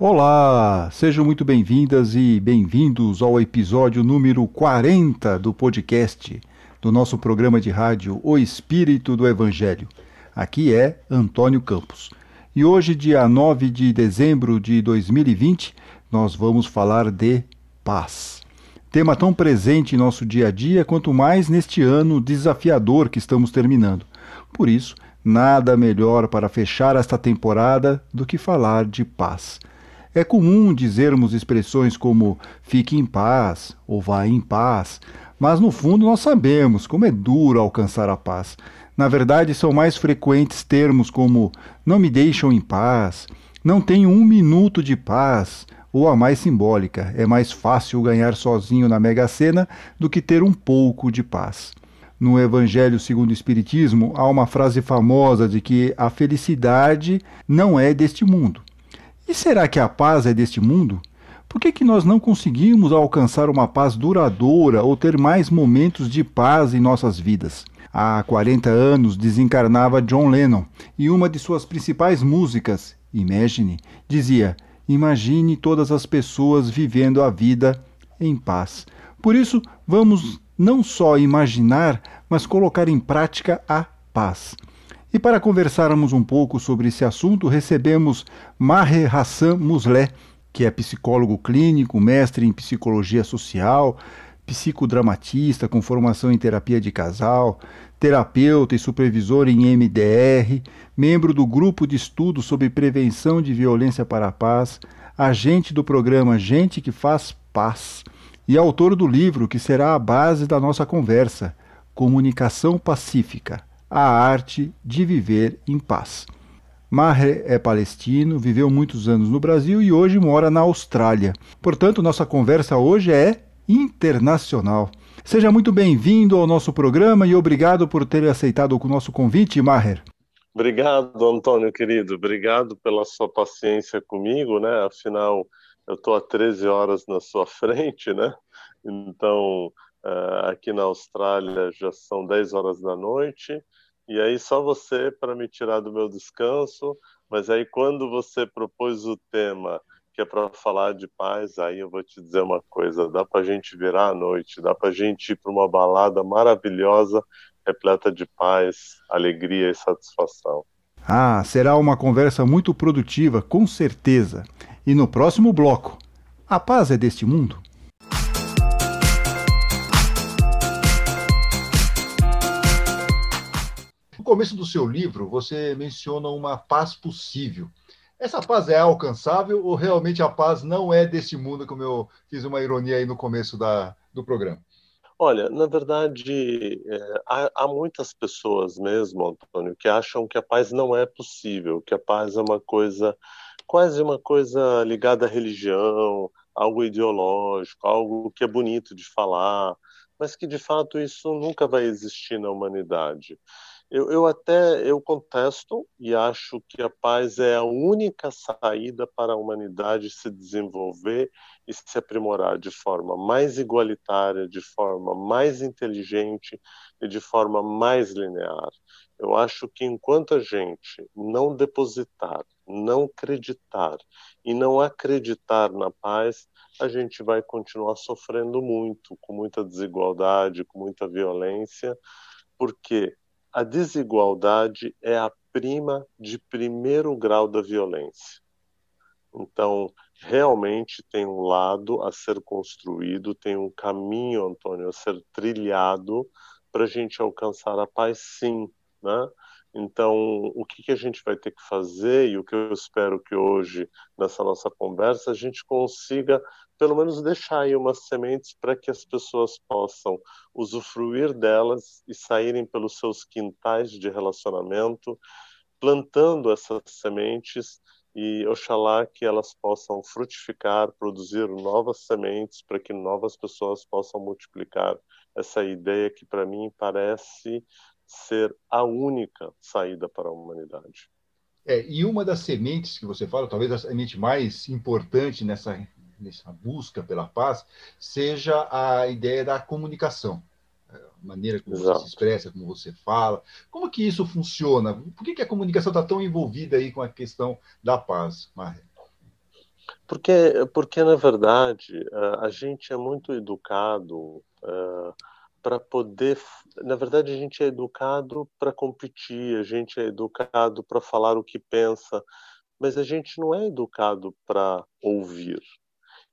Olá, sejam muito bem-vindas e bem-vindos ao episódio número 40 do podcast do nosso programa de rádio O Espírito do Evangelho. Aqui é Antônio Campos. E hoje, dia 9 de dezembro de 2020, nós vamos falar de paz. Tema tão presente em nosso dia a dia, quanto mais neste ano desafiador que estamos terminando. Por isso, nada melhor para fechar esta temporada do que falar de paz. É comum dizermos expressões como fique em paz ou vá em paz, mas no fundo nós sabemos como é duro alcançar a paz. Na verdade, são mais frequentes termos como não me deixam em paz, não tenho um minuto de paz, ou a mais simbólica, é mais fácil ganhar sozinho na Mega Sena do que ter um pouco de paz. No Evangelho segundo o Espiritismo, há uma frase famosa de que a felicidade não é deste mundo. E será que a paz é deste mundo? Por que, que nós não conseguimos alcançar uma paz duradoura ou ter mais momentos de paz em nossas vidas? Há 40 anos desencarnava John Lennon e uma de suas principais músicas, Imagine, dizia: Imagine todas as pessoas vivendo a vida em paz. Por isso, vamos não só imaginar, mas colocar em prática a paz. E para conversarmos um pouco sobre esse assunto, recebemos Maher Hassan Musleh, que é psicólogo clínico, mestre em psicologia social, psicodramatista com formação em terapia de casal, terapeuta e supervisor em MDR, membro do grupo de estudo sobre prevenção de violência para a paz, agente do programa Gente que Faz Paz e autor do livro que será a base da nossa conversa, Comunicação Pacífica a arte de viver em paz. Maher é palestino, viveu muitos anos no Brasil e hoje mora na Austrália. Portanto, nossa conversa hoje é internacional. Seja muito bem-vindo ao nosso programa e obrigado por ter aceitado o nosso convite, Maher. Obrigado, Antônio querido. Obrigado pela sua paciência comigo, né? Afinal, eu estou há 13 horas na sua frente, né? Então, uh, aqui na Austrália já são 10 horas da noite e aí só você para me tirar do meu descanso, mas aí quando você propôs o tema que é para falar de paz, aí eu vou te dizer uma coisa, dá para a gente virar a noite, dá para a gente ir para uma balada maravilhosa, repleta de paz, alegria e satisfação. Ah, será uma conversa muito produtiva, com certeza. E no próximo bloco, a paz é deste mundo? Começo do seu livro, você menciona uma paz possível. Essa paz é alcançável ou realmente a paz não é deste mundo, como eu fiz uma ironia aí no começo da, do programa? Olha, na verdade, é, há, há, muitas pessoas mesmo, Antônio, que acham que a paz não é possível, que a paz é uma coisa, quase uma coisa ligada à religião, algo ideológico, algo que é bonito de falar, mas que de fato isso nunca vai existir na humanidade. Eu, eu até eu contesto e acho que a paz é a única saída para a humanidade se desenvolver e se aprimorar de forma mais igualitária, de forma mais inteligente e de forma mais linear. Eu acho que enquanto a gente não depositar, não acreditar e não acreditar na paz, a gente vai continuar sofrendo muito, com muita desigualdade, com muita violência, porque a desigualdade é a prima de primeiro grau da violência. Então, realmente tem um lado a ser construído, tem um caminho, Antônio, a ser trilhado para a gente alcançar a paz, sim. Né? Então, o que, que a gente vai ter que fazer, e o que eu espero que hoje, nessa nossa conversa, a gente consiga pelo menos deixar aí umas sementes para que as pessoas possam usufruir delas e saírem pelos seus quintais de relacionamento, plantando essas sementes e oxalá que elas possam frutificar, produzir novas sementes para que novas pessoas possam multiplicar essa ideia que para mim parece ser a única saída para a humanidade. É, e uma das sementes que você fala, talvez a semente mais importante nessa nessa busca pela paz, seja a ideia da comunicação. A maneira como Exato. você se expressa, como você fala. Como que isso funciona? Por que, que a comunicação está tão envolvida aí com a questão da paz, Maria? Porque, porque na verdade, a gente é muito educado uh, para poder. Na verdade, a gente é educado para competir, a gente é educado para falar o que pensa, mas a gente não é educado para ouvir.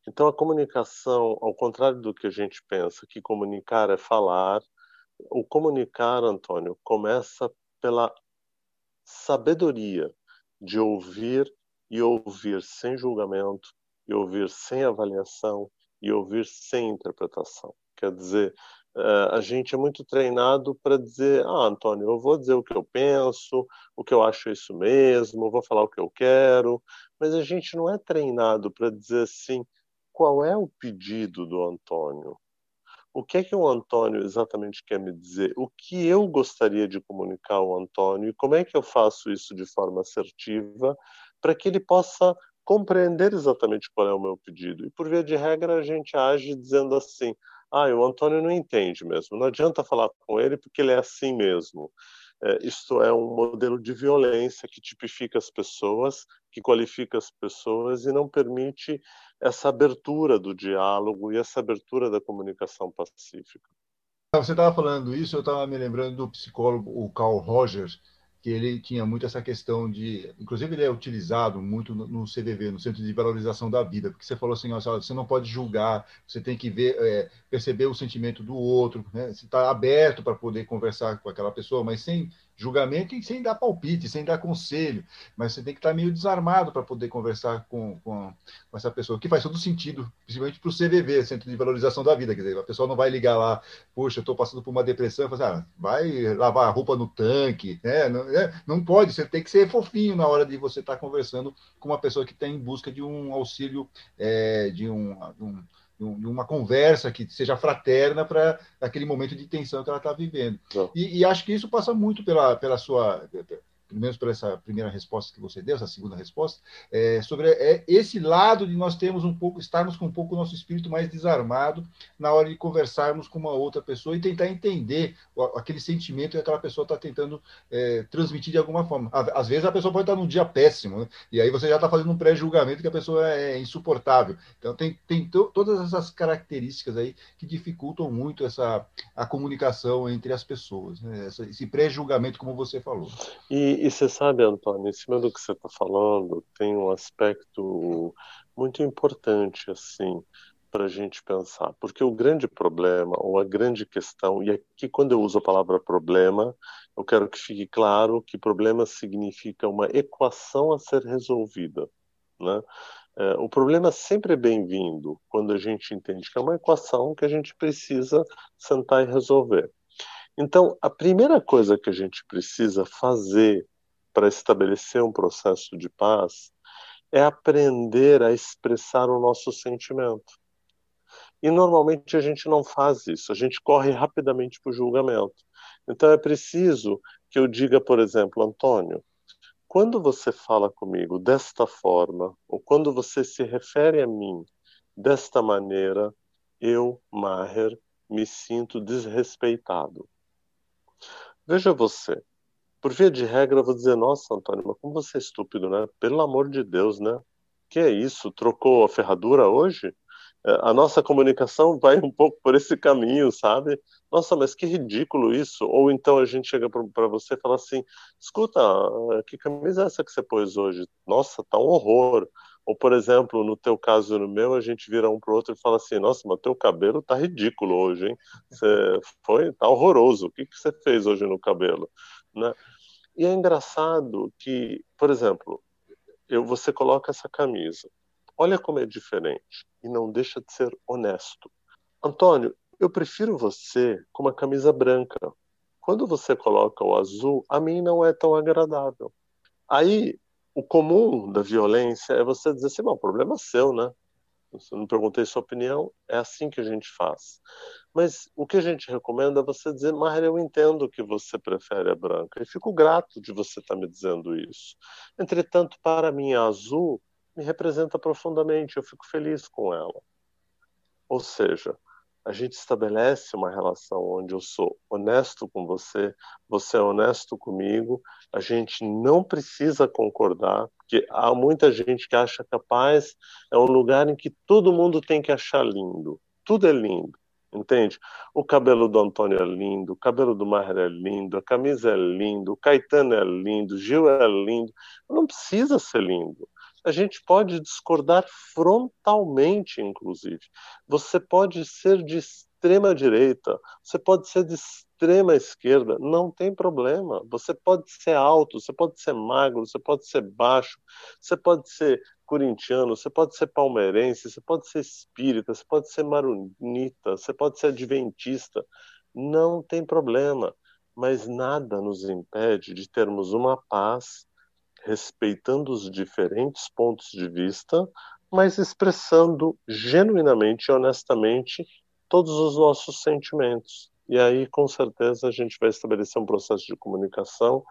Então, a comunicação, ao contrário do que a gente pensa, que comunicar é falar, o comunicar, Antônio, começa pela sabedoria de ouvir e ouvir sem julgamento, e ouvir sem avaliação, e ouvir sem interpretação. Quer dizer, eh, a gente é muito treinado para dizer: Ah, Antônio, eu vou dizer o que eu penso, o que eu acho isso mesmo, vou falar o que eu quero, mas a gente não é treinado para dizer assim: qual é o pedido do Antônio? O que é que o Antônio exatamente quer me dizer? O que eu gostaria de comunicar ao Antônio e como é que eu faço isso de forma assertiva para que ele possa compreender exatamente qual é o meu pedido. E por via de regra a gente age dizendo assim: "Ah, o Antônio não entende mesmo. Não adianta falar com ele porque ele é assim mesmo." É, isto é um modelo de violência que tipifica as pessoas, que qualifica as pessoas e não permite essa abertura do diálogo e essa abertura da comunicação pacífica. Você estava falando isso, eu estava me lembrando do psicólogo Carl Rogers, que ele tinha muito essa questão de, inclusive ele é utilizado muito no, CVV, no Centro de Valorização da Vida, porque você falou assim, ó, você não pode julgar, você tem que ver, é, perceber o sentimento do outro, né? você está aberto para poder conversar com aquela pessoa, mas sem julgamento e sem dar palpite, sem dar conselho, mas você tem que estar meio desarmado para poder conversar com, com, com, essa pessoa, que faz todo sentido, principalmente para o CVV, Centro de Valorização da Vida, quer dizer, a pessoa não vai ligar lá, poxa, estou passando por uma depressão, assim, ah, vai lavar a roupa no tanque, né? Não, é, não pode, você tem que ser fofinho na hora de você estar conversando com uma pessoa que está em busca de um auxílio, é, de um, um uma conversa que seja fraterna para aquele momento de tensão que ela está vivendo. E, e, acho que isso passa muito pela, pela sua pelo menos por essa primeira resposta que você deu, essa segunda resposta, é, sobre é, esse lado de nós termos um pouco, estarmos com um pouco o nosso espírito mais desarmado na hora de conversarmos com uma outra pessoa e tentar entender aquele sentimento que aquela pessoa está tentando é, transmitir de alguma forma. Às vezes a pessoa pode estar num dia péssimo, né? e aí você já está fazendo um pré-julgamento que a pessoa é insuportável. Então tem, tem todas essas características aí que dificultam muito essa a comunicação entre as pessoas, né? esse pré-julgamento, como você falou. E, e você sabe, Antônio, em cima do que você está falando, tem um aspecto muito importante, assim, para a gente pensar. Porque o grande problema, ou a grande questão, e aqui quando eu uso a palavra problema, eu quero que fique claro que problema significa uma equação a ser resolvida. Né? É, o problema sempre é bem-vindo quando a gente entende que é uma equação que a gente precisa sentar e resolver. Então, a primeira coisa que a gente precisa fazer para estabelecer um processo de paz é aprender a expressar o nosso sentimento. E normalmente a gente não faz isso, a gente corre rapidamente para o julgamento. Então é preciso que eu diga, por exemplo, Antônio, quando você fala comigo desta forma, ou quando você se refere a mim desta maneira, eu, Maher, me sinto desrespeitado. Veja você, por via de regra eu vou dizer, nossa, Antônio, mas como você é estúpido, né? Pelo amor de Deus, né? Que é isso? Trocou a ferradura hoje? É, a nossa comunicação vai um pouco por esse caminho, sabe? Nossa, mas que ridículo isso. Ou então a gente chega para você e fala assim: escuta, que camisa é essa que você pôs hoje? Nossa, tá um horror. Ou, por exemplo, no teu caso e no meu, a gente vira um pro outro e fala assim, nossa, mas teu cabelo tá ridículo hoje, hein? Você foi, tá horroroso. O que, que você fez hoje no cabelo? Né? E é engraçado que, por exemplo, eu, você coloca essa camisa. Olha como é diferente. E não deixa de ser honesto. Antônio, eu prefiro você com uma camisa branca. Quando você coloca o azul, a mim não é tão agradável. Aí o comum da violência é você dizer assim, não, o problema é seu, né? Eu não perguntei sua opinião, é assim que a gente faz. Mas o que a gente recomenda é você dizer, mas eu entendo que você prefere a branca e fico grato de você estar tá me dizendo isso. Entretanto, para mim, a azul me representa profundamente, eu fico feliz com ela. Ou seja, a gente estabelece uma relação onde eu sou honesto com você, você é honesto comigo, a gente não precisa concordar, porque há muita gente que acha que a paz é um lugar em que todo mundo tem que achar lindo, tudo é lindo, entende? O cabelo do Antônio é lindo, o cabelo do Maher é lindo, a camisa é lindo, o Caetano é lindo, o Gil é lindo, não precisa ser lindo a gente pode discordar frontalmente, inclusive. Você pode ser de extrema direita, você pode ser de extrema esquerda, não tem problema. Você pode ser alto, você pode ser magro, você pode ser baixo, você pode ser corintiano, você pode ser palmeirense, você pode ser espírita, você pode ser maronita, você pode ser adventista. Não tem problema. Mas nada nos impede de termos uma paz respeitando os diferentes pontos de vista, mas expressando genuinamente e honestamente todos os nossos sentimentos. E aí, com certeza, a gente vai estabelecer um processo de comunicação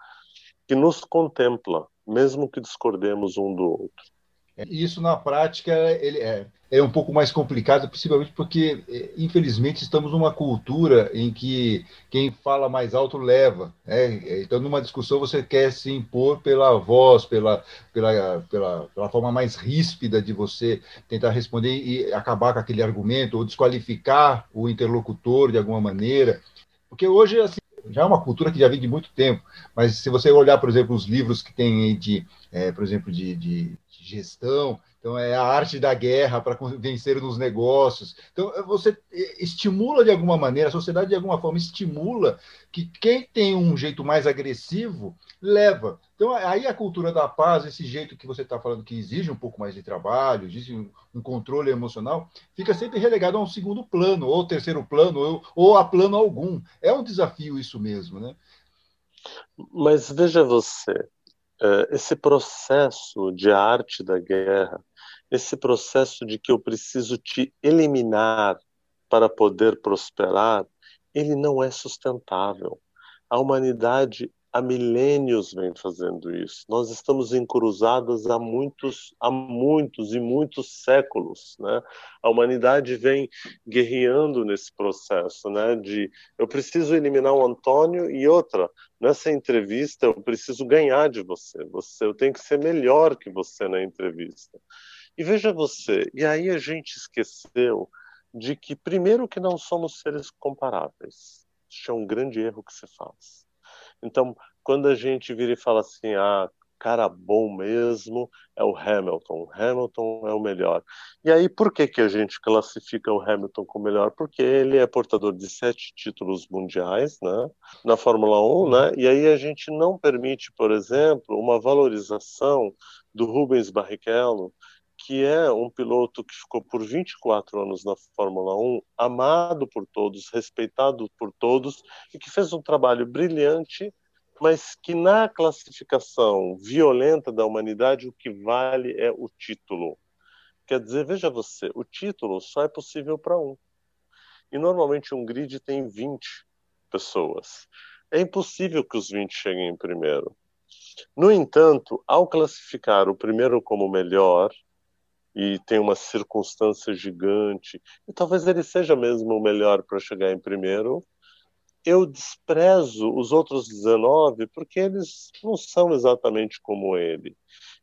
que nos contempla, mesmo que discordemos um do outro. Isso na prática ele é, é um pouco mais complicado, principalmente porque, é, infelizmente, estamos numa cultura em que quem fala mais alto leva. Né? Então, numa discussão, você quer se impor pela voz, pela, pela, pela, pela forma mais ríspida de você tentar responder e acabar com aquele argumento, ou desqualificar o interlocutor de alguma maneira. Porque hoje, assim, já é uma cultura que já vem de muito tempo, mas se você olhar, por exemplo, os livros que tem de, é, por exemplo, de, de gestão, então é a arte da guerra para vencer nos negócios. Então você estimula de alguma maneira, a sociedade de alguma forma estimula que quem tem um jeito mais agressivo leva. Então aí a cultura da paz, esse jeito que você está falando que exige um pouco mais de trabalho, exige um, controle emocional, fica sempre relegado a um segundo plano, ou terceiro plano, ou, ou a plano algum. É um desafio isso mesmo, né? Mas veja você, esse processo de arte da guerra, esse processo de que eu preciso te eliminar para poder prosperar, ele não é sustentável. A humanidade há milênios vem fazendo isso. Nós estamos encruzados há muitos, há muitos e muitos séculos, né? A humanidade vem guerreando nesse processo, né? De eu preciso eliminar o Antônio e outra nessa entrevista eu preciso ganhar de você. Você, eu tenho que ser melhor que você na entrevista. E veja você, e aí a gente esqueceu de que primeiro que não somos seres comparáveis. Isso é um grande erro que se faz então, quando a gente vira e fala assim, ah, cara bom mesmo é o Hamilton. O Hamilton é o melhor. E aí, por que, que a gente classifica o Hamilton como melhor? Porque ele é portador de sete títulos mundiais né, na Fórmula 1, né? E aí a gente não permite, por exemplo, uma valorização do Rubens Barrichello, que é um piloto que ficou por 24 anos na Fórmula 1, amado por todos, respeitado por todos e que fez um trabalho brilhante mas que na classificação violenta da humanidade o que vale é o título. Quer dizer, veja você, o título só é possível para um. E normalmente um grid tem 20 pessoas. É impossível que os 20 cheguem em primeiro. No entanto, ao classificar o primeiro como melhor, e tem uma circunstância gigante, e talvez ele seja mesmo o melhor para chegar em primeiro, eu desprezo os outros 19 porque eles não são exatamente como ele.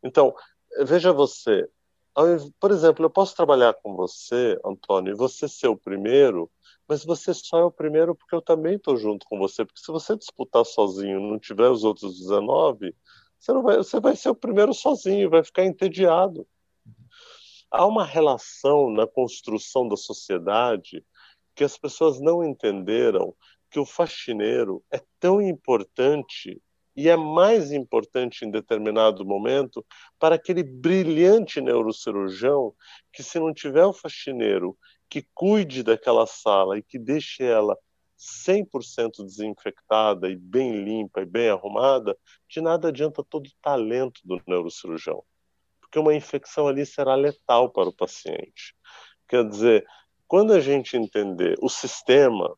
Então, veja você, por exemplo, eu posso trabalhar com você, Antônio, e você ser o primeiro, mas você só é o primeiro porque eu também estou junto com você. Porque se você disputar sozinho e não tiver os outros 19, você, vai, você vai ser o primeiro sozinho, vai ficar entediado. Há uma relação na construção da sociedade que as pessoas não entenderam que o faxineiro é tão importante e é mais importante em determinado momento para aquele brilhante neurocirurgião que se não tiver o faxineiro que cuide daquela sala e que deixe ela 100% desinfectada e bem limpa e bem arrumada, de nada adianta todo o talento do neurocirurgião, porque uma infecção ali será letal para o paciente. Quer dizer, quando a gente entender o sistema,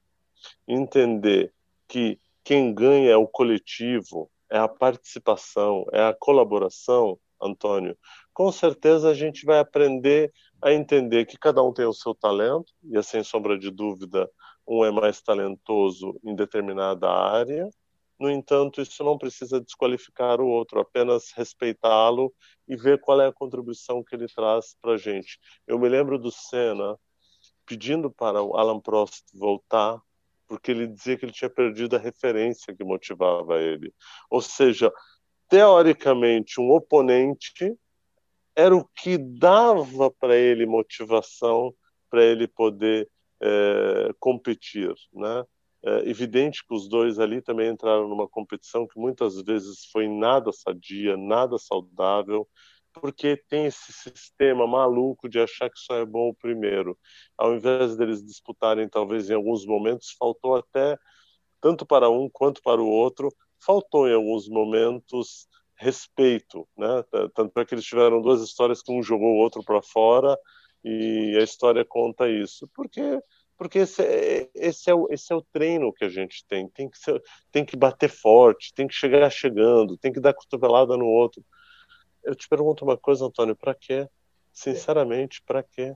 entender que quem ganha é o coletivo, é a participação, é a colaboração, Antônio, com certeza a gente vai aprender a entender que cada um tem o seu talento, e sem sombra de dúvida, um é mais talentoso em determinada área. No entanto, isso não precisa desqualificar o outro, apenas respeitá-lo e ver qual é a contribuição que ele traz para a gente. Eu me lembro do Senna pedindo para o Alan Prost voltar, porque ele dizia que ele tinha perdido a referência que motivava ele. Ou seja, teoricamente, um oponente era o que dava para ele motivação para ele poder é, competir, né? É evidente que os dois ali também entraram numa competição que muitas vezes foi nada sadia, nada saudável, porque tem esse sistema maluco de achar que só é bom o primeiro. Ao invés deles disputarem, talvez em alguns momentos, faltou até, tanto para um quanto para o outro, faltou em alguns momentos respeito, né? Tanto é que eles tiveram duas histórias que um jogou o outro para fora e a história conta isso, porque porque esse é, esse é, o, esse é o treino que a gente tem, tem que ser, tem que bater forte, tem que chegar chegando, tem que dar cotovelada no outro. Eu te pergunto uma coisa, Antônio, para quê? Sinceramente, para quê?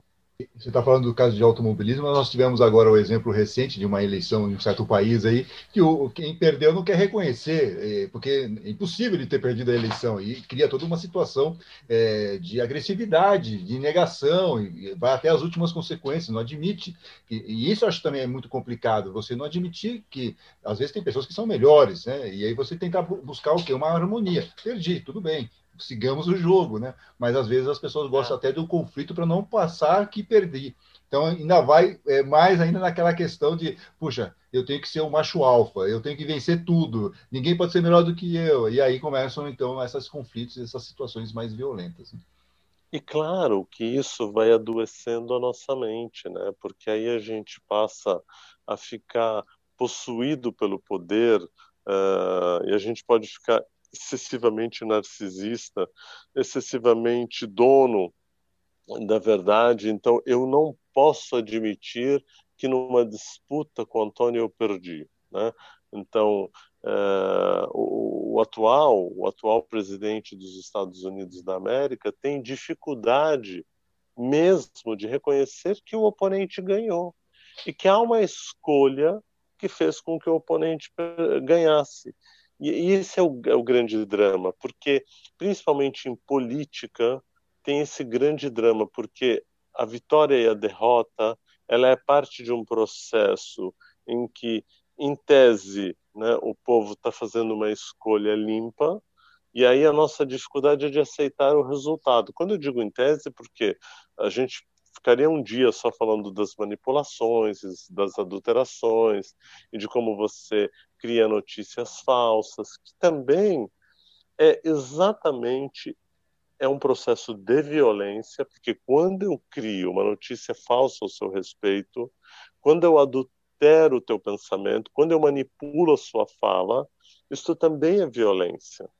Você está falando do caso de automobilismo, mas nós tivemos agora o exemplo recente de uma eleição em um certo país aí, que o, quem perdeu não quer reconhecer, é, porque é impossível ele ter perdido a eleição, e cria toda uma situação é, de agressividade, de negação, e vai até as últimas consequências, não admite, e, e isso acho também é muito complicado, você não admitir que, às vezes, tem pessoas que são melhores, né? e aí você tentar buscar o quê? Uma harmonia. Perdi, tudo bem, sigamos o jogo, né? Mas às vezes as pessoas gostam até do conflito para não passar que perdi. Então ainda vai é, mais ainda naquela questão de, puxa, eu tenho que ser o macho alfa, eu tenho que vencer tudo, ninguém pode ser melhor do que eu. E aí começam então esses conflitos, essas situações mais violentas. Né? E claro que isso vai adoecendo a nossa mente, né? Porque aí a gente passa a ficar possuído pelo poder uh, e a gente pode ficar excessivamente narcisista, excessivamente dono da verdade. Então, eu não posso admitir que numa disputa com Antônio eu perdi. Né? Então, é, o, o, atual, o atual presidente dos Estados Unidos da América tem dificuldade mesmo de reconhecer que o oponente ganhou e que há uma escolha que fez com que o oponente ganhasse. E, e esse é o, é o grande drama, porque, principalmente em política, tem esse grande drama, porque a vitória e a derrota ela é parte de um processo em que, em tese, né, o povo está fazendo uma escolha limpa, e aí a nossa dificuldade é de aceitar o resultado. Quando eu digo em tese, porque a gente ficaria um dia só falando das manipulações, das adulterações e de como você cria notícias falsas, que também é exatamente é um processo de violência, porque quando eu crio uma notícia falsa ao seu respeito, quando eu adultero o teu pensamento, quando eu manipulo a sua fala, isso também é violência.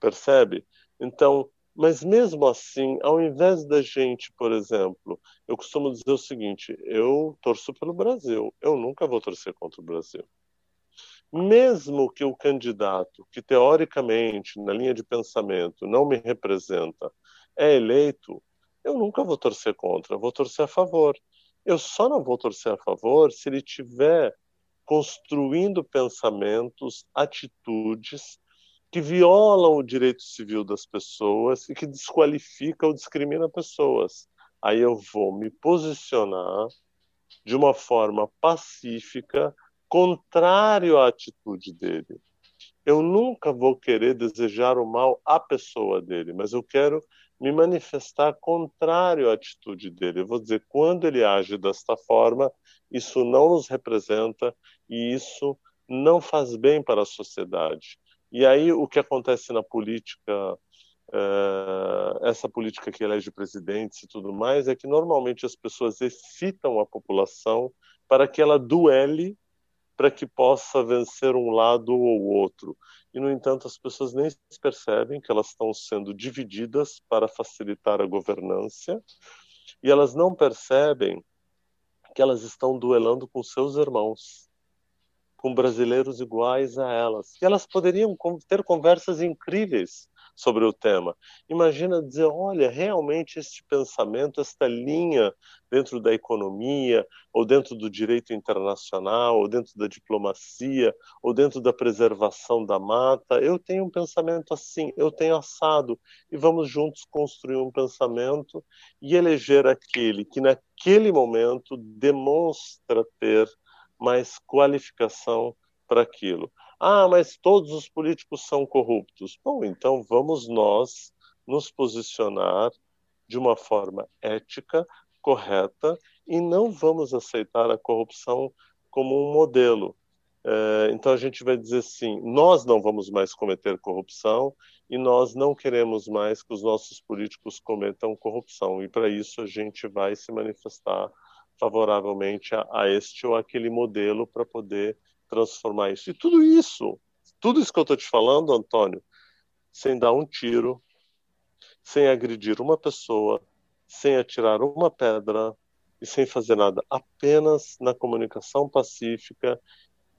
Percebe? Então, mas mesmo assim, ao invés da gente, por exemplo, eu costumo dizer o seguinte: eu torço pelo Brasil, eu nunca vou torcer contra o Brasil. Mesmo que o candidato, que teoricamente, na linha de pensamento, não me representa, é eleito, eu nunca vou torcer contra, vou torcer a favor. Eu só não vou torcer a favor se ele tiver construindo pensamentos, atitudes que violam o direito civil das pessoas e que desqualifica ou discrimina pessoas. Aí eu vou me posicionar de uma forma pacífica, contrário à atitude dele. Eu nunca vou querer desejar o mal à pessoa dele, mas eu quero me manifestar contrário à atitude dele. Eu vou dizer, quando ele age desta forma, isso não nos representa e isso não faz bem para a sociedade. E aí o que acontece na política, uh, essa política que elege presidentes e tudo mais, é que normalmente as pessoas excitam a população para que ela duele para que possa vencer um lado ou outro. E, no entanto, as pessoas nem percebem que elas estão sendo divididas para facilitar a governância, e elas não percebem que elas estão duelando com seus irmãos com brasileiros iguais a elas. E elas poderiam ter conversas incríveis sobre o tema. Imagina dizer, olha, realmente este pensamento, esta linha dentro da economia, ou dentro do direito internacional, ou dentro da diplomacia, ou dentro da preservação da mata, eu tenho um pensamento assim, eu tenho assado, e vamos juntos construir um pensamento e eleger aquele que naquele momento demonstra ter mais qualificação para aquilo. Ah, mas todos os políticos são corruptos. Bom, então vamos nós nos posicionar de uma forma ética, correta, e não vamos aceitar a corrupção como um modelo. É, então a gente vai dizer assim: nós não vamos mais cometer corrupção e nós não queremos mais que os nossos políticos cometam corrupção. E para isso a gente vai se manifestar favoravelmente a, a este ou aquele modelo para poder transformar isso. E tudo isso, tudo isso que eu estou te falando, Antônio, sem dar um tiro, sem agredir uma pessoa, sem atirar uma pedra e sem fazer nada, apenas na comunicação pacífica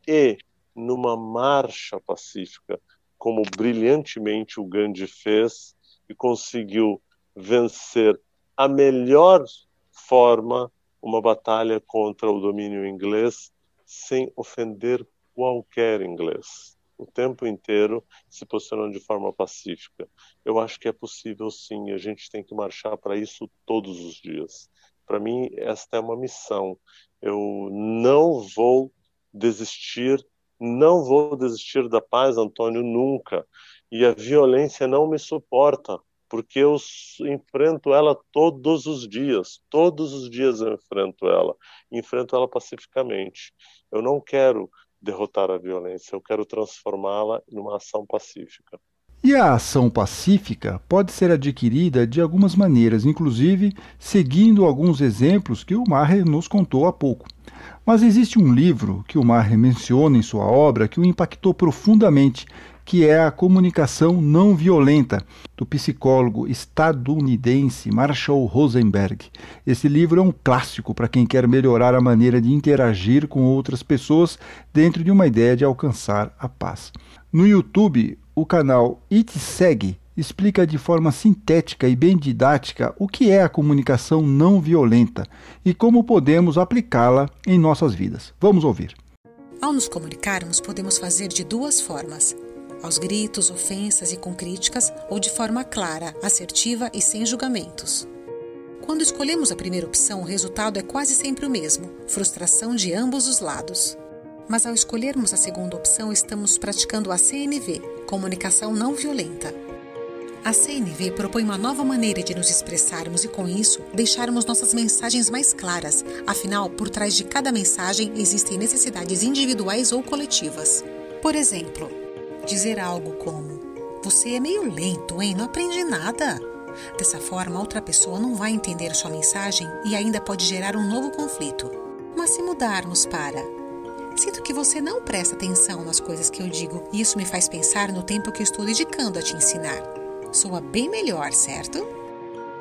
e numa marcha pacífica, como brilhantemente o Gandhi fez e conseguiu vencer a melhor forma uma batalha contra o domínio inglês sem ofender qualquer inglês. O tempo inteiro se posicionando de forma pacífica. Eu acho que é possível sim, a gente tem que marchar para isso todos os dias. Para mim, esta é uma missão. Eu não vou desistir, não vou desistir da paz, Antônio, nunca. E a violência não me suporta porque eu enfrento ela todos os dias, todos os dias eu enfrento ela, enfrento ela pacificamente. Eu não quero derrotar a violência, eu quero transformá-la numa ação pacífica. E a ação pacífica pode ser adquirida de algumas maneiras, inclusive seguindo alguns exemplos que o Maher nos contou há pouco. Mas existe um livro que o Maher menciona em sua obra que o impactou profundamente que é a comunicação não violenta, do psicólogo estadunidense Marshall Rosenberg. Esse livro é um clássico para quem quer melhorar a maneira de interagir com outras pessoas dentro de uma ideia de alcançar a paz. No YouTube, o canal It Segue explica de forma sintética e bem didática o que é a comunicação não violenta e como podemos aplicá-la em nossas vidas. Vamos ouvir. Ao nos comunicarmos, podemos fazer de duas formas aos gritos, ofensas e com críticas, ou de forma clara, assertiva e sem julgamentos. Quando escolhemos a primeira opção, o resultado é quase sempre o mesmo: frustração de ambos os lados. Mas ao escolhermos a segunda opção, estamos praticando a CNV comunicação não violenta. A CNV propõe uma nova maneira de nos expressarmos e, com isso, deixarmos nossas mensagens mais claras, afinal, por trás de cada mensagem existem necessidades individuais ou coletivas. Por exemplo, dizer algo como: Você é meio lento, hein? Não aprende nada. Dessa forma, outra pessoa não vai entender sua mensagem e ainda pode gerar um novo conflito. Mas se mudarmos para: Sinto que você não presta atenção nas coisas que eu digo e isso me faz pensar no tempo que estou dedicando a te ensinar. Soa bem melhor, certo?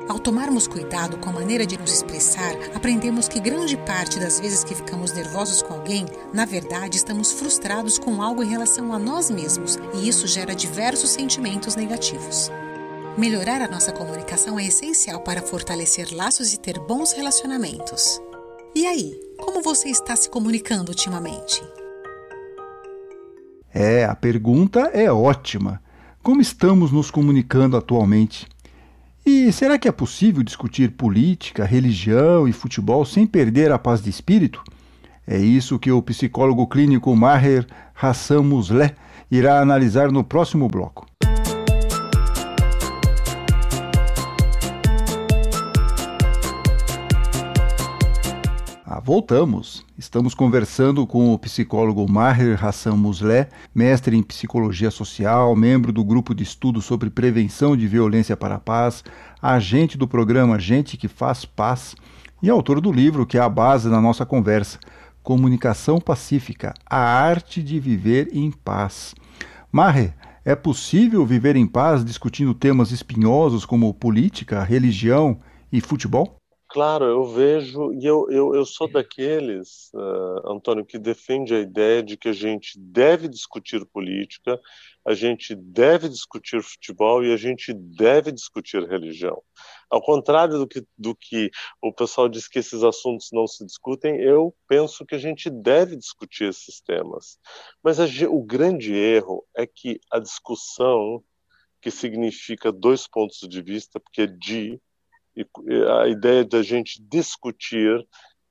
Ao tomarmos cuidado com a maneira de nos expressar, aprendemos que grande parte das vezes que ficamos nervosos com alguém, na verdade estamos frustrados com algo em relação a nós mesmos, e isso gera diversos sentimentos negativos. Melhorar a nossa comunicação é essencial para fortalecer laços e ter bons relacionamentos. E aí, como você está se comunicando ultimamente? É, a pergunta é ótima. Como estamos nos comunicando atualmente? E será que é possível discutir política, religião e futebol sem perder a paz de espírito? É isso que o psicólogo clínico Maher Hassan Musleh irá analisar no próximo bloco. Voltamos. Estamos conversando com o psicólogo Maher Hassan Musleh, mestre em psicologia social, membro do grupo de estudo sobre prevenção de violência para a paz, agente do programa Gente que Faz Paz e autor do livro que é a base da nossa conversa, Comunicação Pacífica: A Arte de Viver em Paz. Maher, é possível viver em paz discutindo temas espinhosos como política, religião e futebol? Claro, eu vejo, e eu, eu, eu sou daqueles, uh, Antônio, que defende a ideia de que a gente deve discutir política, a gente deve discutir futebol e a gente deve discutir religião. Ao contrário do que, do que o pessoal diz que esses assuntos não se discutem, eu penso que a gente deve discutir esses temas. Mas a, o grande erro é que a discussão, que significa dois pontos de vista, porque é de a ideia da gente discutir,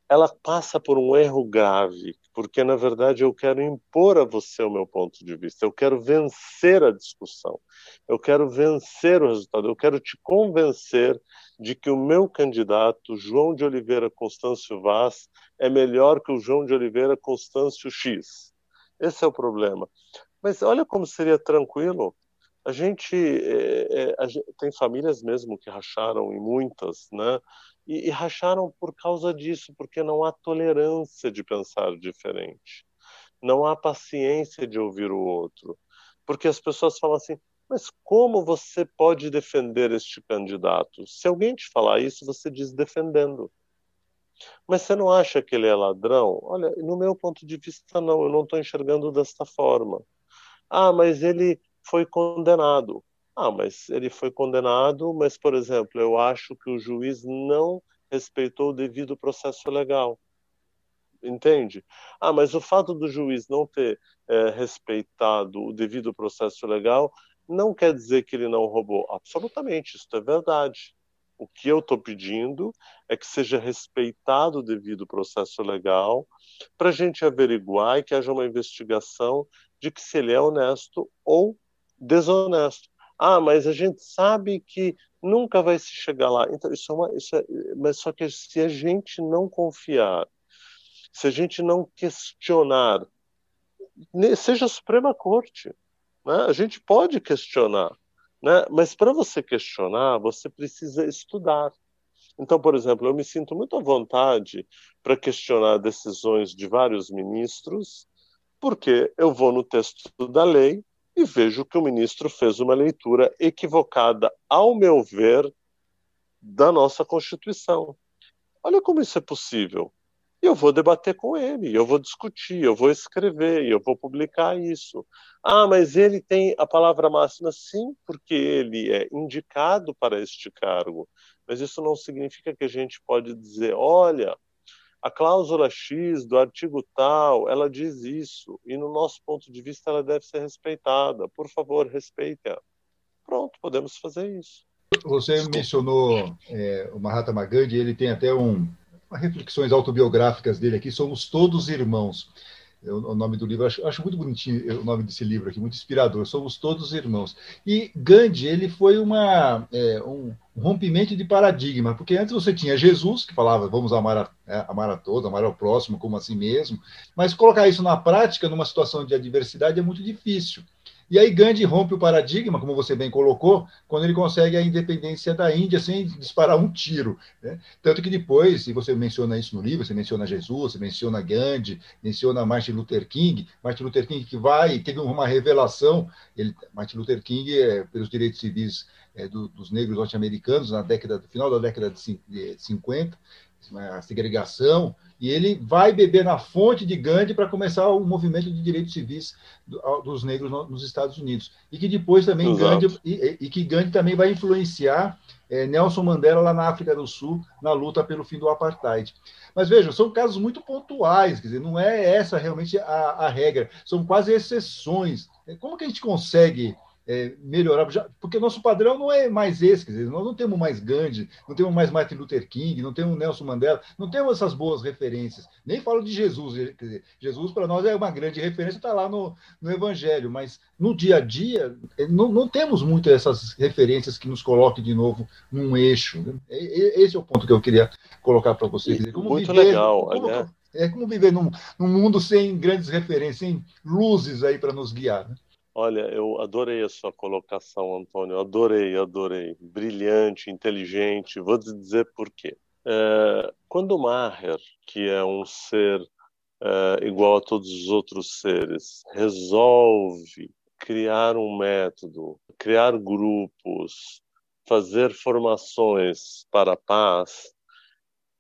ela passa por um erro grave, porque na verdade eu quero impor a você o meu ponto de vista, eu quero vencer a discussão, eu quero vencer o resultado, eu quero te convencer de que o meu candidato, João de Oliveira Constâncio Vaz, é melhor que o João de Oliveira Constâncio X. Esse é o problema. Mas olha como seria tranquilo a gente, é, é, a tem famílias mesmo que racharam e muitas, né? E, e, racharam por causa disso, porque não há tolerância de pensar diferente, não há paciência de ouvir o outro, porque as pessoas falam assim: mas como você pode defender este candidato? Se alguém te falar isso, você diz defendendo. Mas você não acha que ele é ladrão? Olha, no meu ponto de vista, não, eu não estou enxergando desta forma. Ah, mas ele foi condenado. Ah, mas ele foi condenado, mas, por exemplo, eu acho que o juiz não respeitou o devido processo legal. Entende? Ah, mas o fato do juiz não ter é, respeitado o devido processo legal não quer dizer que ele não roubou. Absolutamente, isso é verdade. O que eu estou pedindo é que seja respeitado o devido processo legal para a gente averiguar e que haja uma investigação de que se ele é honesto ou desonesto. Ah, mas a gente sabe que nunca vai se chegar lá. Então, isso é uma. Isso é, mas só que se a gente não confiar, se a gente não questionar, seja a Suprema Corte, né? a gente pode questionar, né? mas para você questionar, você precisa estudar. Então, por exemplo, eu me sinto muito à vontade para questionar decisões de vários ministros, porque eu vou no texto da lei e vejo que o ministro fez uma leitura equivocada, ao meu ver, da nossa Constituição. Olha como isso é possível. Eu vou debater com ele, eu vou discutir, eu vou escrever, eu vou publicar isso. Ah, mas ele tem a palavra máxima, sim, porque ele é indicado para este cargo. Mas isso não significa que a gente pode dizer, olha, a cláusula X do artigo tal, ela diz isso, e no nosso ponto de vista ela deve ser respeitada. Por favor, respeite-a. Pronto, podemos fazer isso. Você mencionou é, o Mahatma Gandhi, ele tem até um, reflexões autobiográficas dele aqui, somos todos irmãos. O nome do livro, acho, acho, muito bonitinho o nome desse livro aqui, muito inspirador. Somos todos irmãos. E Gandhi, ele foi uma, é, um rompimento de paradigma, porque antes você tinha Jesus, que falava vamos amar a, é, amar a todos, amar ao próximo como a si mesmo, mas colocar isso na prática, numa situação de adversidade, é muito difícil. E aí Gandhi rompe o paradigma, como você bem colocou, quando ele consegue a independência da Índia sem disparar um tiro. Né? Tanto que depois, e você menciona isso no livro, você menciona Jesus, você menciona Gandhi, menciona Martin Luther King, Martin Luther King que vai, teve uma revelação, ele, Martin Luther King é pelos direitos civis é, do, dos negros norte-americanos na década, final da década de 50, a segregação, e ele vai beber na fonte de Gandhi para começar o movimento de direitos civis dos negros nos Estados Unidos. E que depois também Exato. Gandhi, e, e, que Gandhi também vai influenciar é, Nelson Mandela lá na África do Sul, na luta pelo fim do apartheid. Mas vejam, são casos muito pontuais, quer dizer, não é essa realmente a, a regra, são quase exceções. Como que a gente consegue é, melhorar, já, porque nosso padrão não é mais esse, quer dizer, nós não temos mais Gandhi, não temos mais Martin Luther King, não temos Nelson Mandela, não temos essas boas referências. Nem falo de Jesus, quer dizer, Jesus para nós é uma grande referência, está lá no, no Evangelho, mas no dia a dia é, não, não temos muito essas referências que nos coloquem de novo num eixo. Né? Esse é o ponto que eu queria colocar para vocês. Como muito viver, legal, como, né? É como viver num, num mundo sem grandes referências, sem luzes aí para nos guiar. Né? Olha, eu adorei a sua colocação, Antônio. Adorei, adorei. Brilhante, inteligente. Vou te dizer por quê. É, quando Maher, que é um ser é, igual a todos os outros seres, resolve criar um método, criar grupos, fazer formações para a paz,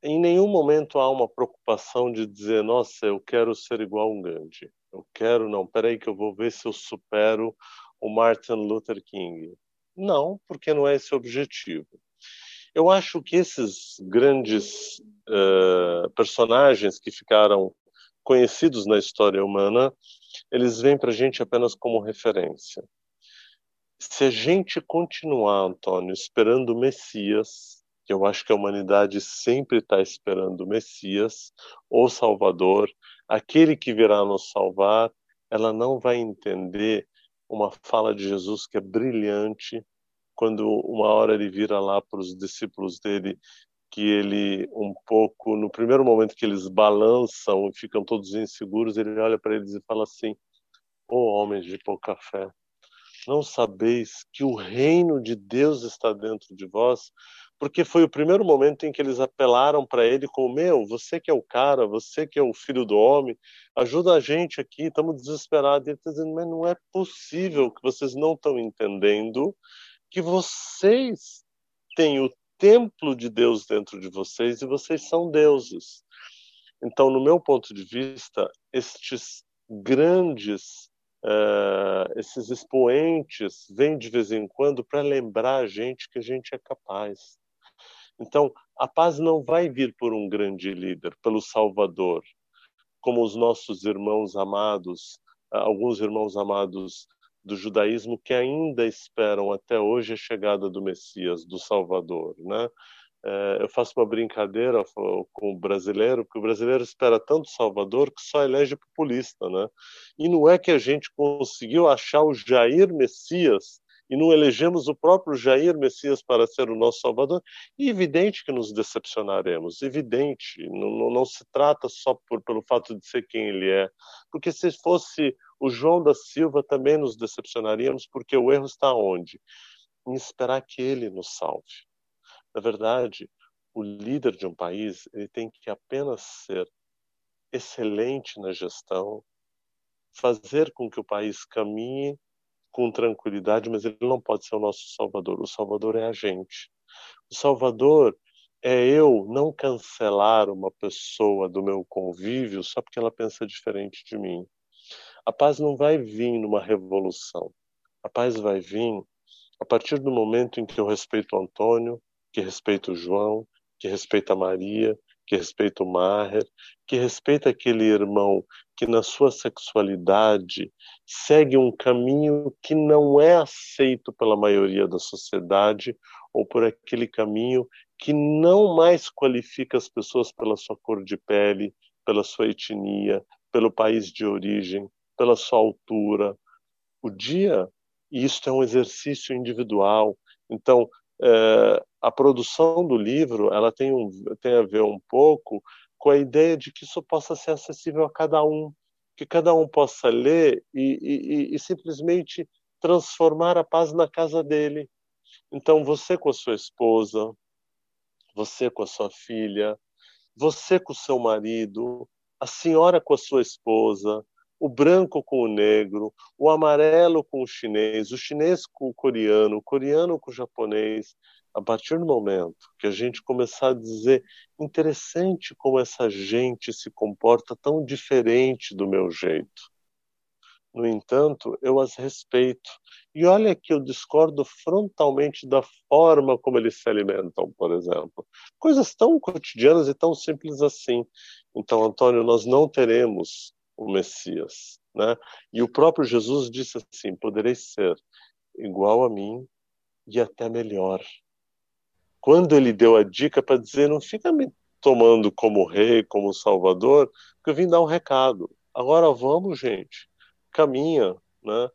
em nenhum momento há uma preocupação de dizer, nossa, eu quero ser igual a um Gandhi. Eu quero, não, peraí que eu vou ver se eu supero o Martin Luther King. Não, porque não é esse o objetivo. Eu acho que esses grandes uh, personagens que ficaram conhecidos na história humana, eles vêm para a gente apenas como referência. Se a gente continuar, Antônio, esperando o Messias, que eu acho que a humanidade sempre está esperando o Messias, ou Salvador, aquele que virá nos salvar, ela não vai entender uma fala de Jesus que é brilhante, quando uma hora ele vira lá para os discípulos dele, que ele um pouco, no primeiro momento que eles balançam e ficam todos inseguros, ele olha para eles e fala assim: Ó oh, homens de pouca fé, não sabeis que o reino de Deus está dentro de vós? Porque foi o primeiro momento em que eles apelaram para ele como: Meu, você que é o cara, você que é o filho do homem, ajuda a gente aqui, estamos desesperados. E ele está dizendo: Mas não é possível que vocês não estão entendendo que vocês têm o templo de Deus dentro de vocês e vocês são deuses. Então, no meu ponto de vista, estes grandes, uh, esses expoentes vêm de vez em quando para lembrar a gente que a gente é capaz. Então, a paz não vai vir por um grande líder, pelo Salvador, como os nossos irmãos amados, alguns irmãos amados do judaísmo que ainda esperam até hoje a chegada do Messias, do Salvador, né? É, eu faço uma brincadeira com o brasileiro, porque o brasileiro espera tanto Salvador que só elege populista, né? E não é que a gente conseguiu achar o Jair Messias e não elegemos o próprio Jair Messias para ser o nosso Salvador, e evidente que nos decepcionaremos, evidente, não, não, não se trata só por, pelo fato de ser quem ele é, porque se fosse o João da Silva também nos decepcionaríamos, porque o erro está onde? Em esperar que ele nos salve. Na verdade, o líder de um país ele tem que apenas ser excelente na gestão, fazer com que o país caminhe com tranquilidade, mas ele não pode ser o nosso salvador. O salvador é a gente. O salvador é eu não cancelar uma pessoa do meu convívio só porque ela pensa diferente de mim. A paz não vai vir numa revolução. A paz vai vir a partir do momento em que eu respeito o Antônio, que respeito o João, que respeito a Maria, que respeita o Maher, que respeita aquele irmão que na sua sexualidade segue um caminho que não é aceito pela maioria da sociedade ou por aquele caminho que não mais qualifica as pessoas pela sua cor de pele, pela sua etnia, pelo país de origem, pela sua altura. O dia, e isto é um exercício individual. Então, é, a produção do livro ela tem, um, tem a ver um pouco com a ideia de que isso possa ser acessível a cada um, que cada um possa ler e, e, e simplesmente transformar a paz na casa dele. Então, você com a sua esposa, você com a sua filha, você com o seu marido, a senhora com a sua esposa, o branco com o negro, o amarelo com o chinês, o chinês com o coreano, o coreano com o japonês. A partir do momento que a gente começar a dizer interessante como essa gente se comporta tão diferente do meu jeito. No entanto, eu as respeito. E olha que eu discordo frontalmente da forma como eles se alimentam, por exemplo. Coisas tão cotidianas e tão simples assim. Então, Antônio, nós não teremos o Messias. Né? E o próprio Jesus disse assim: podereis ser igual a mim e até melhor. Quando ele deu a dica para dizer: não fica me tomando como rei, como salvador, que eu vim dar um recado. Agora vamos, gente, caminha. Né?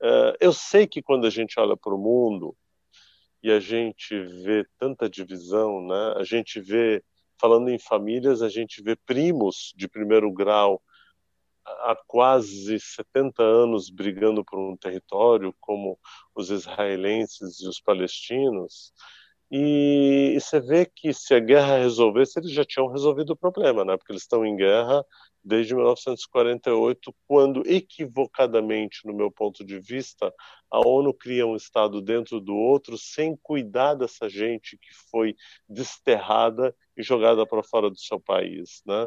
É, eu sei que quando a gente olha para o mundo e a gente vê tanta divisão, né? a gente vê, falando em famílias, a gente vê primos de primeiro grau há quase 70 anos brigando por um território, como os israelenses e os palestinos, E, e, você vê que se a guerra resolvesse, eles já tinham resolvido o problema, né? Porque eles estão em guerra desde 1948, quando equivocadamente, no meu ponto de vista, a ONU cria um Estado dentro do outro sem cuidar dessa gente que foi desterrada e jogada para fora do seu país, né?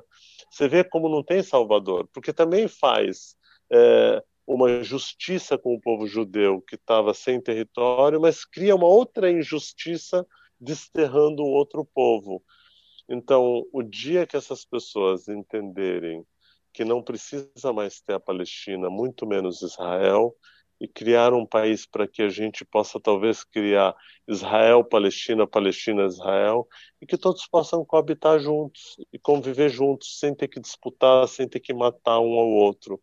Você vê como não tem Salvador, porque também faz é, uma justiça com o povo judeu que estava sem território, mas cria uma outra injustiça desterrando um outro povo. Então, o dia que essas pessoas entenderem que não precisa mais ter a Palestina, muito menos Israel, e criar um país para que a gente possa talvez criar Israel, Palestina, Palestina, Israel, e que todos possam coabitar juntos e conviver juntos, sem ter que disputar, sem ter que matar um ao outro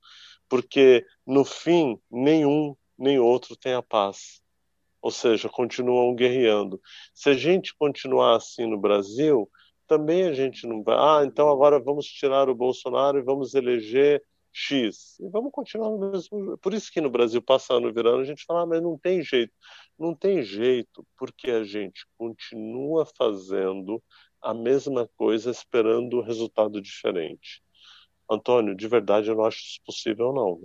porque no fim nenhum nem outro tem a paz. Ou seja, continuam guerreando. Se a gente continuar assim no Brasil, também a gente não vai. Ah, então agora vamos tirar o Bolsonaro e vamos eleger X. E vamos continuar no mesmo. Por isso que no Brasil, passando virando, a gente fala, ah, mas não tem jeito. Não tem jeito, porque a gente continua fazendo a mesma coisa esperando um resultado diferente. Antônio, de verdade eu não acho isso possível, não.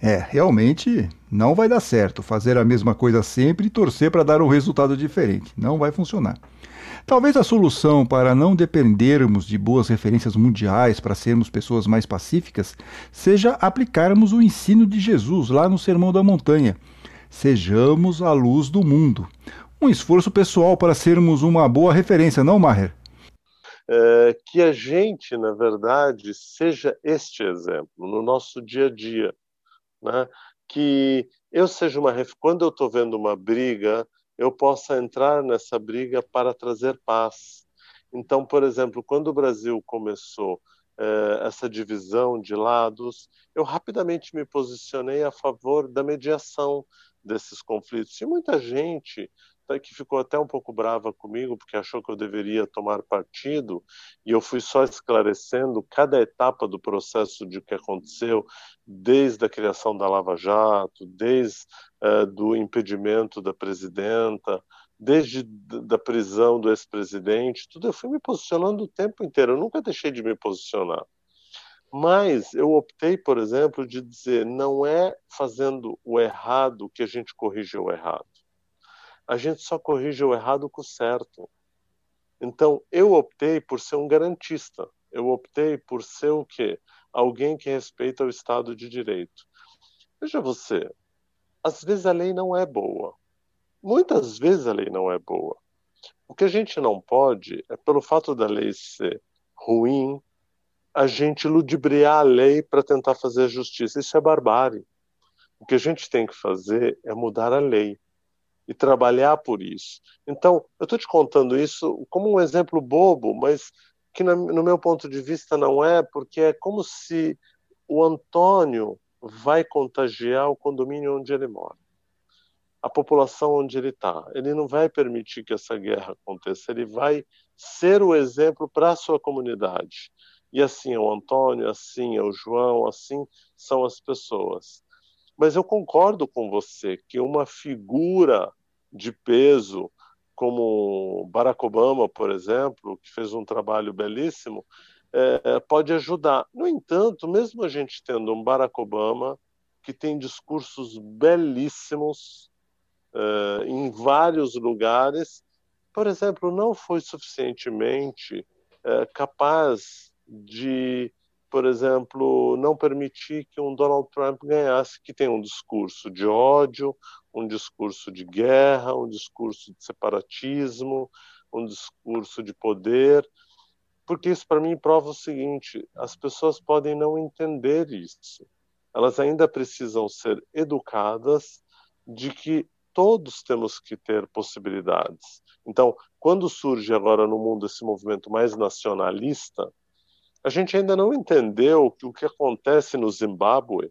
É, realmente não vai dar certo fazer a mesma coisa sempre e torcer para dar um resultado diferente. Não vai funcionar. Talvez a solução para não dependermos de boas referências mundiais para sermos pessoas mais pacíficas seja aplicarmos o ensino de Jesus lá no Sermão da Montanha. Sejamos a luz do mundo. Um esforço pessoal para sermos uma boa referência, não, Maher? É, que a gente, na verdade, seja este exemplo no nosso dia a dia, né? que eu seja uma quando eu estou vendo uma briga, eu possa entrar nessa briga para trazer paz. Então, por exemplo, quando o Brasil começou é, essa divisão de lados, eu rapidamente me posicionei a favor da mediação desses conflitos. E muita gente que ficou até um pouco brava comigo, porque achou que eu deveria tomar partido, e eu fui só esclarecendo cada etapa do processo de que aconteceu, desde a criação da Lava Jato, desde uh, do impedimento da presidenta, desde da prisão do ex-presidente, tudo eu fui me posicionando o tempo inteiro, eu nunca deixei de me posicionar. Mas eu optei, por exemplo, de dizer, não é fazendo o errado que a gente corrige o errado a gente só corrige o errado com o certo. Então, eu optei por ser um garantista. Eu optei por ser o quê? Alguém que respeita o Estado de Direito. Veja você, às vezes a lei não é boa. Muitas vezes a lei não é boa. O que a gente não pode é, pelo fato da lei ser ruim, a gente ludibriar a lei para tentar fazer justiça. Isso é barbárie. O que a gente tem que fazer é mudar a lei e trabalhar por isso. Então, eu estou te contando isso como um exemplo bobo, mas que, no meu ponto de vista, não é, porque é como se o Antônio vai contagiar o condomínio onde ele mora, a população onde ele está. Ele não vai permitir que essa guerra aconteça, ele vai ser o exemplo para a sua comunidade. E assim é o Antônio, assim é o João, assim são as pessoas. Mas eu concordo com você que uma figura de peso, como Barack Obama, por exemplo, que fez um trabalho belíssimo, é, pode ajudar. No entanto, mesmo a gente tendo um Barack Obama que tem discursos belíssimos é, em vários lugares, por exemplo, não foi suficientemente é, capaz de por exemplo, não permitir que um Donald Trump ganhasse, que tem um discurso de ódio, um discurso de guerra, um discurso de separatismo, um discurso de poder, porque isso para mim prova o seguinte: as pessoas podem não entender isso. Elas ainda precisam ser educadas de que todos temos que ter possibilidades. Então, quando surge agora no mundo esse movimento mais nacionalista, a gente ainda não entendeu que o que acontece no Zimbábue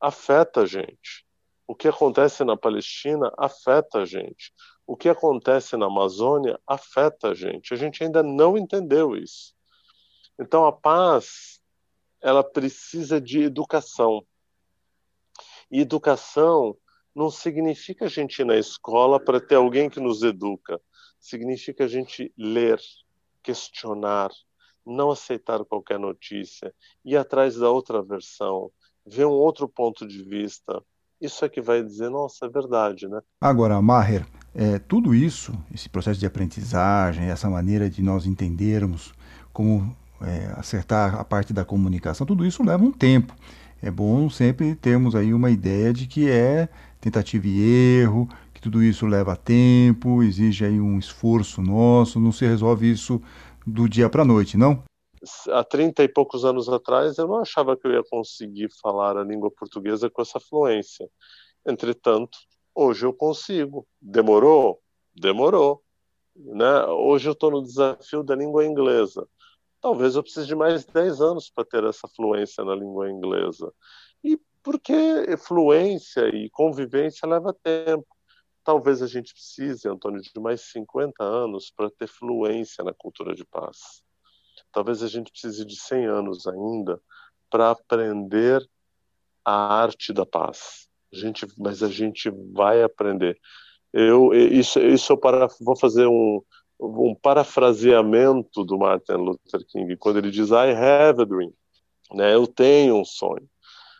afeta a gente. O que acontece na Palestina afeta a gente. O que acontece na Amazônia afeta a gente. A gente ainda não entendeu isso. Então a paz, ela precisa de educação. E educação não significa a gente ir na escola para ter alguém que nos educa. significa a gente ler, questionar, não aceitar qualquer notícia, ir atrás da outra versão, ver um outro ponto de vista. Isso é que vai dizer, nossa, é verdade, né? Agora, Maher, é, tudo isso, esse processo de aprendizagem, essa maneira de nós entendermos como é, acertar a parte da comunicação, tudo isso leva um tempo. É bom sempre termos aí uma ideia de que é tentativa e erro, que tudo isso leva tempo, exige aí um esforço nosso, não se resolve isso do dia para a noite, não? Há 30 e poucos anos atrás, eu não achava que eu ia conseguir falar a língua portuguesa com essa fluência. Entretanto, hoje eu consigo. Demorou? Demorou. Né? Hoje eu estou no desafio da língua inglesa. Talvez eu precise de mais 10 anos para ter essa fluência na língua inglesa. E porque fluência e convivência leva tempo. Talvez a gente precise, Antônio, de mais 50 anos para ter fluência na cultura de paz. Talvez a gente precise de 100 anos ainda para aprender a arte da paz. A gente, mas a gente vai aprender. Eu isso, isso eu para, vou fazer um, um parafraseamento do Martin Luther King quando ele diz I have a dream, né? Eu tenho um sonho.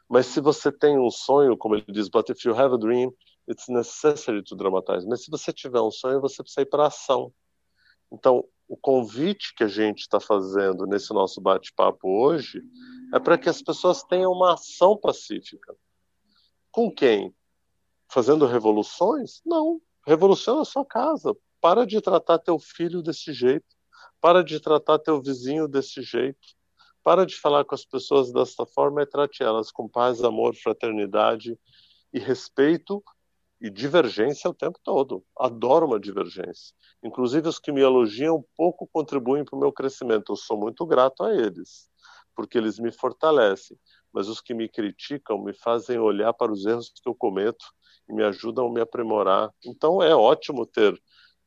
Mas se você tem um sonho, como ele diz, but if you have a dream, it's necessary to dramatize. Mas se você tiver um sonho, você precisa ir para ação. Então, o convite que a gente está fazendo nesse nosso bate-papo hoje é para que as pessoas tenham uma ação pacífica. Com quem? Fazendo revoluções? Não. Revoluciona a sua casa. Para de tratar teu filho desse jeito. Para de tratar teu vizinho desse jeito. Para de falar com as pessoas desta forma e trate elas com paz, amor, fraternidade e respeito e divergência o tempo todo. Adoro uma divergência. Inclusive, os que me elogiam pouco contribuem para o meu crescimento. Eu sou muito grato a eles, porque eles me fortalecem. Mas os que me criticam me fazem olhar para os erros que eu cometo e me ajudam a me aprimorar. Então, é ótimo ter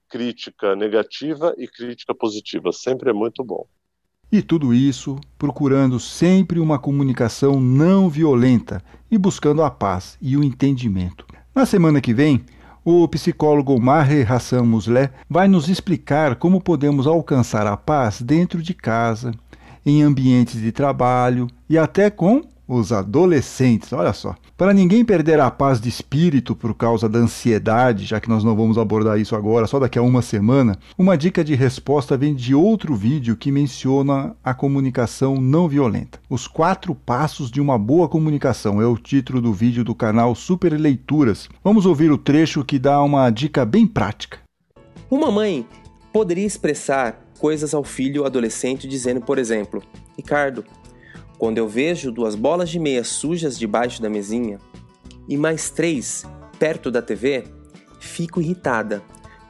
crítica negativa e crítica positiva. Sempre é muito bom. E tudo isso procurando sempre uma comunicação não violenta e buscando a paz e o entendimento. Na semana que vem, o psicólogo Maher Hassan Musleh vai nos explicar como podemos alcançar a paz dentro de casa, em ambientes de trabalho e até com os adolescentes, olha só. Para ninguém perder a paz de espírito por causa da ansiedade, já que nós não vamos abordar isso agora, só daqui a uma semana, uma dica de resposta vem de outro vídeo que menciona a comunicação não violenta. Os quatro passos de uma boa comunicação é o título do vídeo do canal Super Leituras. Vamos ouvir o trecho que dá uma dica bem prática. Uma mãe poderia expressar coisas ao filho adolescente dizendo, por exemplo: Ricardo, quando eu vejo duas bolas de meia sujas debaixo da mesinha e mais três perto da TV, fico irritada,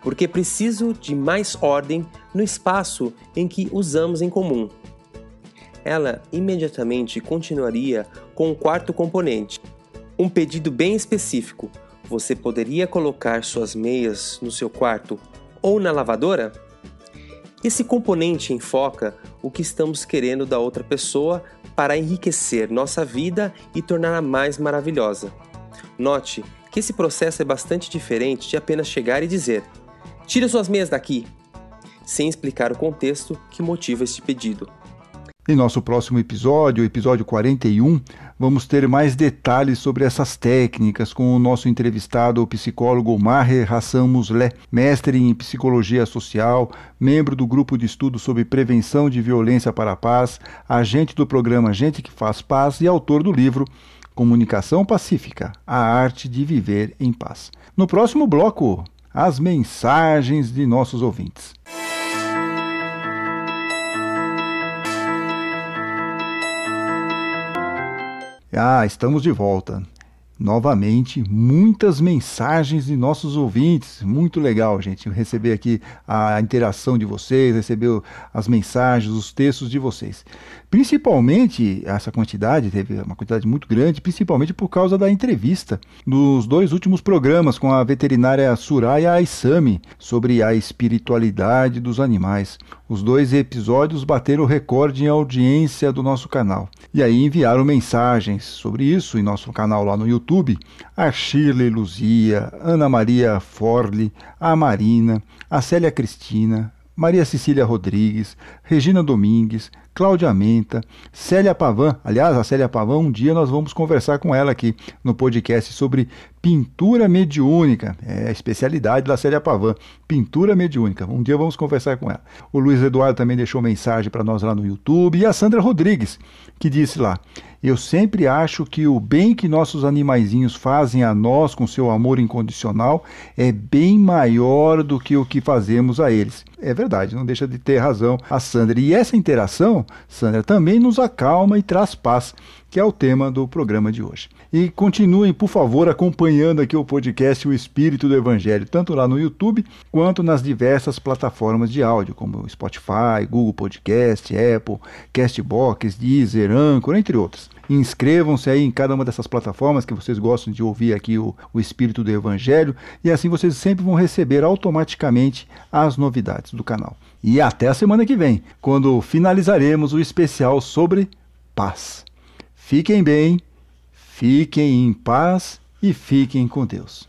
porque preciso de mais ordem no espaço em que usamos em comum. Ela imediatamente continuaria com o quarto componente, um pedido bem específico. Você poderia colocar suas meias no seu quarto ou na lavadora? Esse componente enfoca o que estamos querendo da outra pessoa para enriquecer nossa vida e torná-la mais maravilhosa. Note que esse processo é bastante diferente de apenas chegar e dizer: tire suas meias daqui, sem explicar o contexto que motiva este pedido. Em nosso próximo episódio, episódio 41, vamos ter mais detalhes sobre essas técnicas com o nosso entrevistado, o psicólogo Maher Hassan Musleh, mestre em psicologia social, membro do grupo de estudo sobre prevenção de violência para a paz, agente do programa Gente que Faz Paz e autor do livro Comunicação Pacífica: A Arte de Viver em Paz. No próximo bloco, as mensagens de nossos ouvintes. Ah, estamos de volta. Novamente, muitas mensagens de nossos ouvintes. Muito legal, gente, receber aqui a interação de vocês, receber as mensagens, os textos de vocês. Principalmente, essa quantidade, teve uma quantidade muito grande, principalmente por causa da entrevista nos dois últimos programas com a veterinária Suraya Aisami sobre a espiritualidade dos animais. Os dois episódios bateram recorde em audiência do nosso canal. E aí enviaram mensagens sobre isso em nosso canal lá no YouTube YouTube a Shirley Luzia, Ana Maria Forli, a Marina, a Célia Cristina, Maria Cecília Rodrigues, Regina Domingues, Cláudia Menta, Célia Pavan. Aliás, a Célia Pavan, um dia nós vamos conversar com ela aqui no podcast sobre pintura mediúnica. É a especialidade da Célia Pavan, pintura mediúnica. Um dia vamos conversar com ela. O Luiz Eduardo também deixou mensagem para nós lá no YouTube. E a Sandra Rodrigues, que disse lá. Eu sempre acho que o bem que nossos animaizinhos fazem a nós com seu amor incondicional é bem maior do que o que fazemos a eles. É verdade, não deixa de ter razão a Sandra. E essa interação, Sandra, também nos acalma e traz paz, que é o tema do programa de hoje. E continuem, por favor, acompanhando aqui o podcast O Espírito do Evangelho, tanto lá no YouTube quanto nas diversas plataformas de áudio, como Spotify, Google Podcast, Apple, Castbox, Deezer, Anchor, entre outras. Inscrevam-se aí em cada uma dessas plataformas que vocês gostam de ouvir aqui o, o Espírito do Evangelho e assim vocês sempre vão receber automaticamente as novidades do canal. E até a semana que vem, quando finalizaremos o especial sobre paz. Fiquem bem, fiquem em paz e fiquem com Deus.